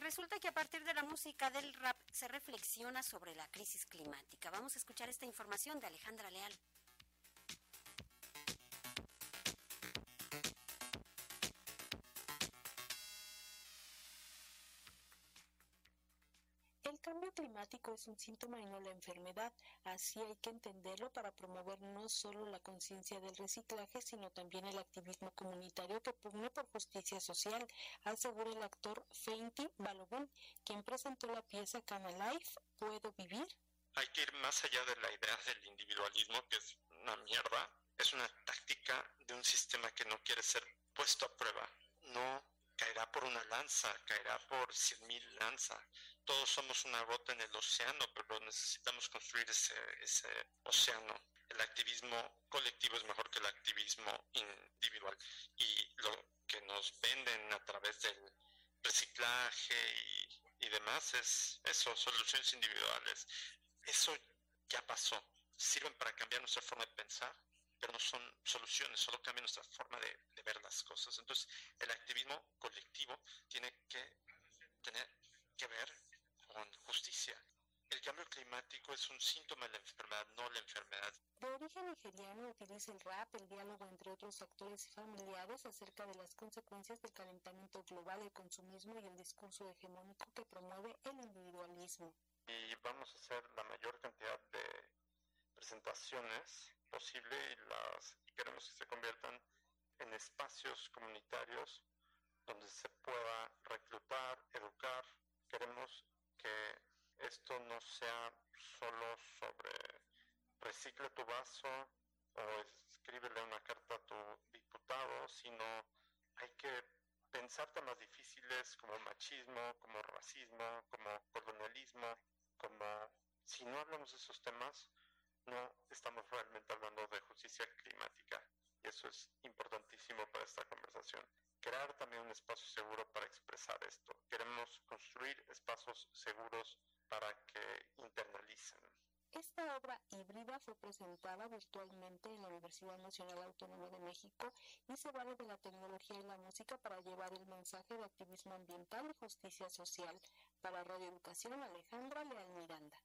resulta que a partir de la música del rap se reflexiona sobre la crisis climática. Vamos a escuchar esta información de Alejandra Leal. El cambio climático es un síntoma y no la enfermedad, así hay que entenderlo para promover no solo la conciencia del reciclaje, sino también el activismo comunitario que pugna por justicia social, asegura el actor Feinti Balogun, quien presentó la pieza Cana Life, ¿Puedo vivir? Hay que ir más allá de la idea del individualismo, que es una mierda, es una táctica de un sistema que no quiere ser puesto a prueba. No caerá por una lanza, caerá por cien mil lanzas todos somos una gota en el océano, pero necesitamos construir ese, ese océano. El activismo colectivo es mejor que el activismo individual. Y lo que nos venden a través del reciclaje y, y demás es eso, soluciones individuales. Eso ya pasó. Sirven para cambiar nuestra forma de pensar, pero no son soluciones, solo cambian nuestra forma de, de, ver las cosas. Entonces, el activismo colectivo tiene que tener que ver con justicia. El cambio climático es un síntoma de la enfermedad, no la enfermedad. De origen nigeriano utiliza el rap, el diálogo entre otros actores y familiares acerca de las consecuencias del calentamiento global, el consumismo y el discurso hegemónico que promueve el individualismo. Y vamos a hacer la mayor cantidad de presentaciones posible y, las, y queremos que se conviertan en espacios comunitarios donde se pueda reclutar, educar. Queremos que esto no sea solo sobre recicla tu vaso o escríbele una carta a tu diputado, sino hay que pensar temas difíciles como machismo, como racismo, como colonialismo, como si no hablamos de esos temas, no estamos realmente hablando de justicia climática. Y eso es importantísimo para esta conversación crear también un espacio seguro para expresar esto. Espacios seguros para que internalicen. Esta obra híbrida fue presentada virtualmente en la Universidad Nacional Autónoma de México y se vale de la tecnología y la música para llevar el mensaje de activismo ambiental y justicia social. Para Radio Educación, Alejandra Leal Miranda.